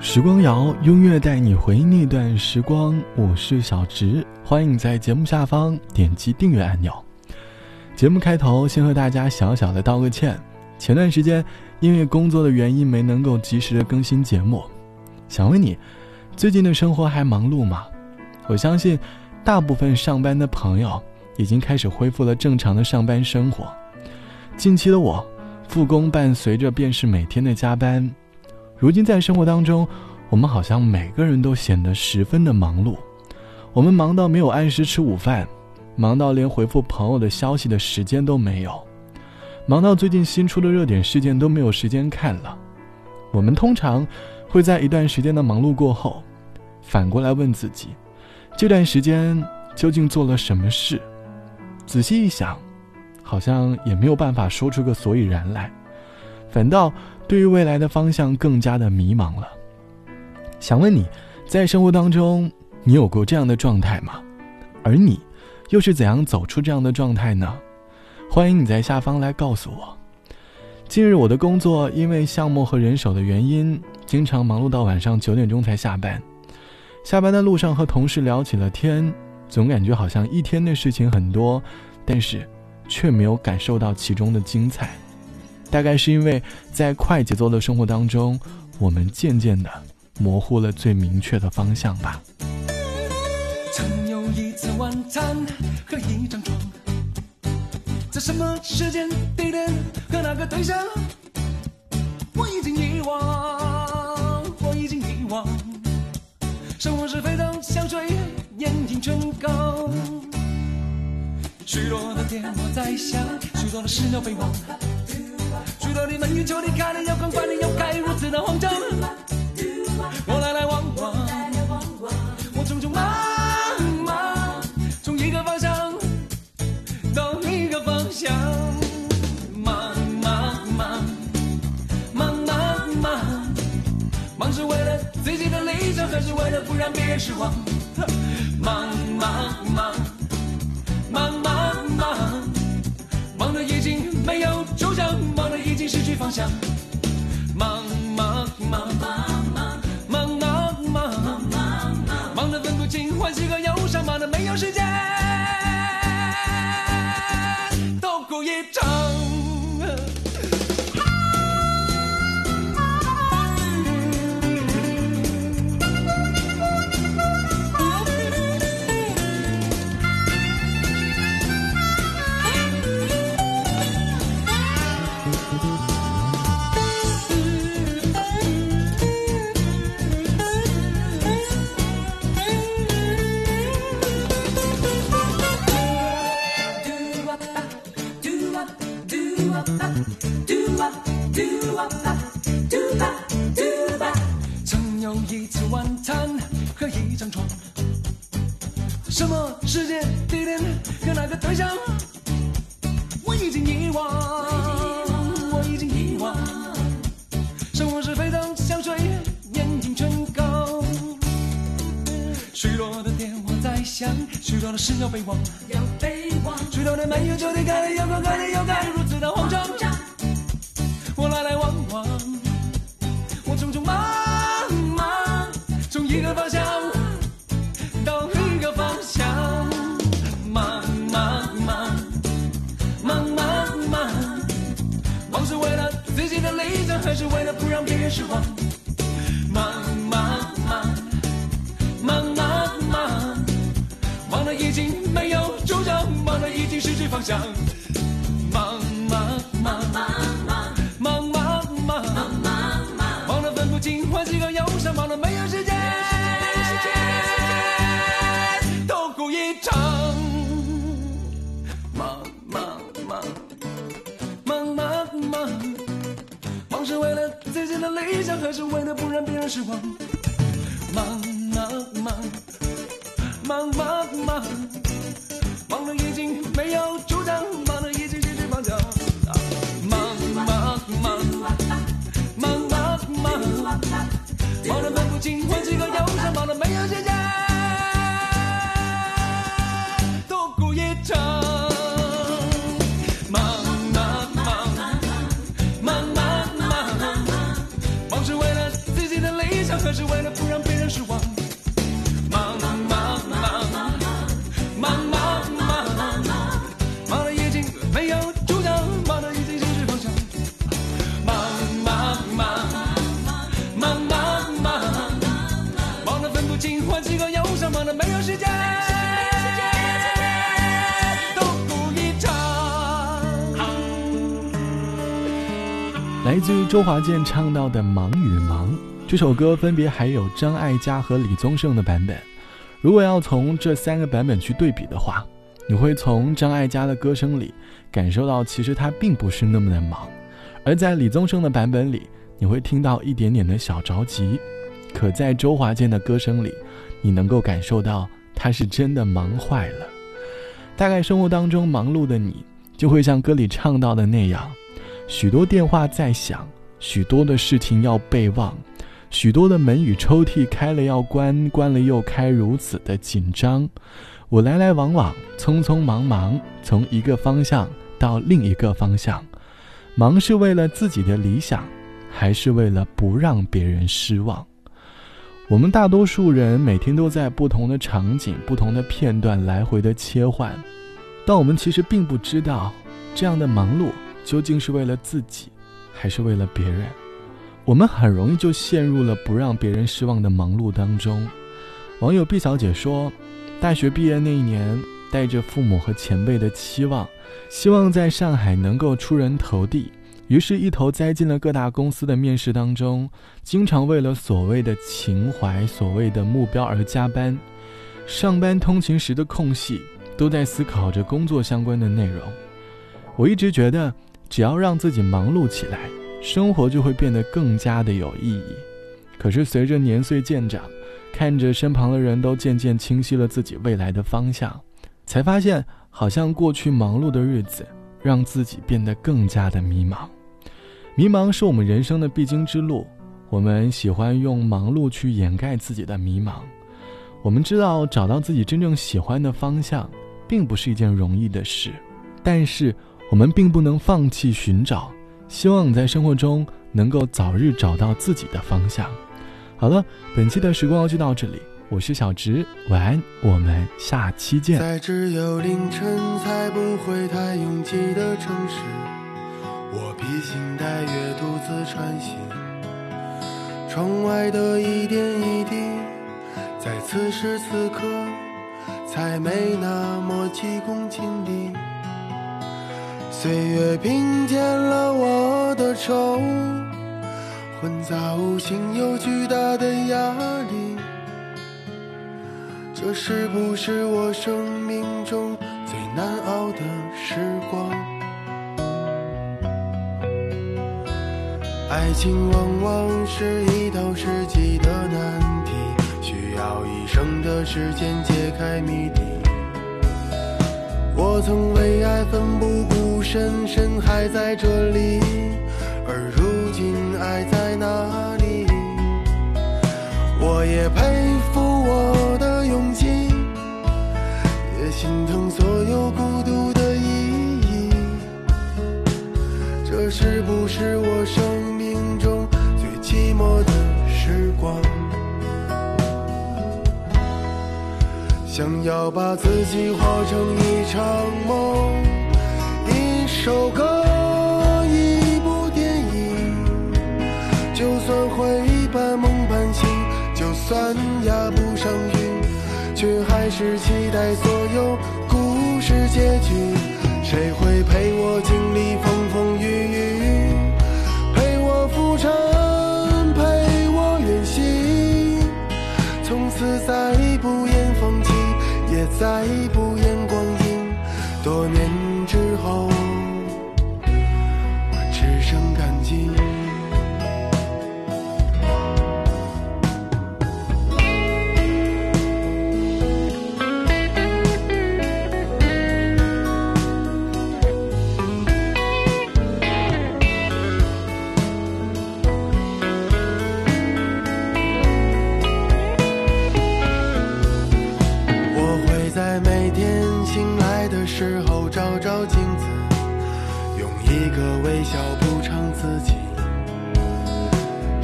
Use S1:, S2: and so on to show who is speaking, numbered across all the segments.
S1: 时光谣，音乐带你回忆那段时光。我是小直，欢迎在节目下方点击订阅按钮。节目开头先和大家小小的道个歉，前段时间因为工作的原因没能够及时的更新节目。想问你，最近的生活还忙碌吗？我相信，大部分上班的朋友已经开始恢复了正常的上班生活。近期的我，复工伴随着便是每天的加班。如今在生活当中，我们好像每个人都显得十分的忙碌。我们忙到没有按时吃午饭，忙到连回复朋友的消息的时间都没有，忙到最近新出的热点事件都没有时间看了。我们通常会在一段时间的忙碌过后，反过来问自己，这段时间究竟做了什么事？仔细一想，好像也没有办法说出个所以然来，反倒。对于未来的方向更加的迷茫了。想问你，在生活当中，你有过这样的状态吗？而你，又是怎样走出这样的状态呢？欢迎你在下方来告诉我。近日我的工作因为项目和人手的原因，经常忙碌到晚上九点钟才下班。下班的路上和同事聊起了天，总感觉好像一天的事情很多，但是却没有感受到其中的精彩。大概是因为在快节奏的生活当中，我们渐渐的模糊了最明确的方向吧。
S2: 曾有一次晚餐和一张床，在什么时间地点和哪个对象，我已经遗忘，我已经遗忘。生活是非常香水，眼影唇膏，许多的电话在想，许多的事要被忘。许多的门与旧的开的又关，关的要开，如此的慌张。我来来往往，我匆匆忙忙，从一个方向到另一个方向。忙忙忙，忙忙忙，忙是为了自己的理想，还是为了不让别人失望？忙忙忙，忙忙忙，忙的已经没有抽象。失去方向，曾有一次晚餐和一张床，什么时间地点和哪个对象，我已经遗忘，我已经遗忘。生活是非常香水，眼影唇膏，许多的电话在响，许多的事要备忘，要备忘。许多的没有就得改，要改改要改，如此的慌张。我来来往往，我匆匆忙忙，从一个方向到另一个方向，忙忙忙，忙忙忙，忙是为了自己的理想，还是为了不让别人失望？忙忙忙，忙忙忙，忙得已经没有主张，忙得已经失去方向。理想还是为了不让别人失望？忙忙忙，忙忙忙，忙我的本，不仅我自个。忙得没有时间。都不一场。
S1: 来自于周华健唱到的《忙与忙》这首歌，分别还有张艾嘉和李宗盛的版本。如果要从这三个版本去对比的话，你会从张艾嘉的歌声里感受到，其实他并不是那么的忙；而在李宗盛的版本里，你会听到一点点的小着急。可在周华健的歌声里，你能够感受到他是真的忙坏了。大概生活当中忙碌的你，就会像歌里唱到的那样。许多电话在响，许多的事情要备忘，许多的门与抽屉开了要关，关了又开，如此的紧张。我来来往往，匆匆忙忙，从一个方向到另一个方向。忙是为了自己的理想，还是为了不让别人失望？我们大多数人每天都在不同的场景、不同的片段来回的切换，但我们其实并不知道，这样的忙碌。究竟是为了自己，还是为了别人？我们很容易就陷入了不让别人失望的忙碌当中。网友毕小姐说，大学毕业那一年，带着父母和前辈的期望，希望在上海能够出人头地，于是，一头栽进了各大公司的面试当中，经常为了所谓的情怀、所谓的目标而加班。上班通勤时的空隙，都在思考着工作相关的内容。我一直觉得。只要让自己忙碌起来，生活就会变得更加的有意义。可是随着年岁渐长，看着身旁的人都渐渐清晰了自己未来的方向，才发现好像过去忙碌的日子让自己变得更加的迷茫。迷茫是我们人生的必经之路，我们喜欢用忙碌去掩盖自己的迷茫。我们知道找到自己真正喜欢的方向，并不是一件容易的事，但是。我们并不能放弃寻找，希望你在生活中能够早日找到自己的方向。好了，本期的时光就到这里，我是小直，晚安，我们下期见。
S3: 在只有凌晨才不会太拥挤的城市，我披星戴月独自穿行，窗外的一点一滴，在此时此刻才没那么急功近利。岁月平添了我的愁，混杂无形又巨大的压力。这是不是我生命中最难熬的时光？爱情往往是一道世纪的难题，需要一生的时间解开谜底。我曾为爱奋不顾。身深还在这里，而如今爱在哪里？我也陪心疼所有孤独的意义。这是不是我生命中最寂寞的时光？想要把自己活成一场梦。一首歌，一部电影，就算会半梦半醒，就算压不上韵，却还开始期待所有故事结局。谁会陪我经历风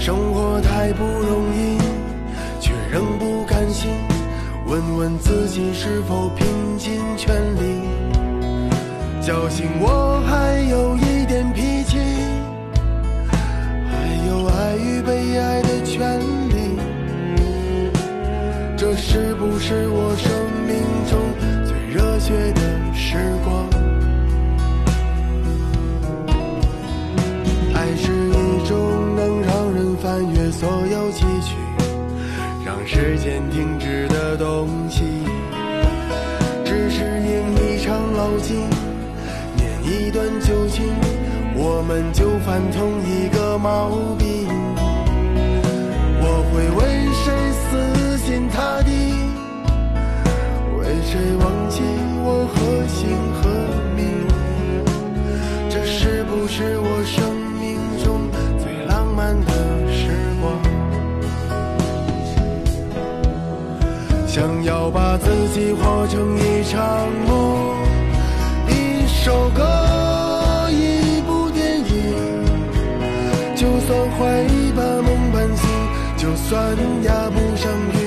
S3: 生活太不容易。却仍不甘心，问问自己是否拼尽全力，侥幸我还有一点脾气，还有爱与被爱的权利。这是不是我生命中最热血的就算压不上韵，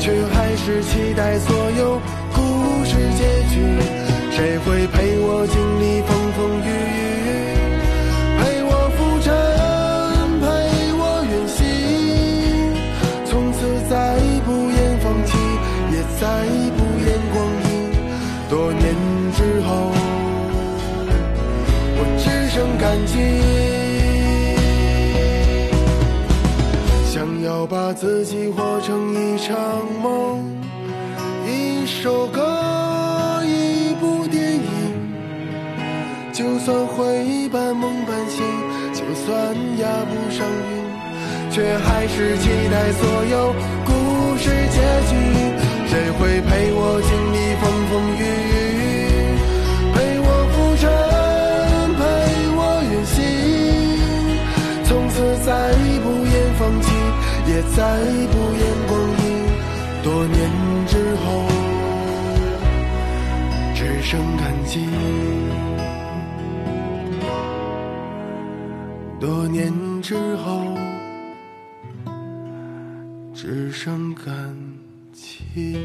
S3: 却还是期待所有故事结局。谁会陪我经历风风雨雨，陪我浮沉，陪我远行？从此再不言放弃，也再不言光阴。多年之后，我只剩感激。自己活成一场梦，一首歌，一部电影。就算会半梦半醒，就算压不上韵，却还是期待所有故事结局。谁会陪我经再不言光阴。多年之后，只剩感激。多年之后，只剩感激。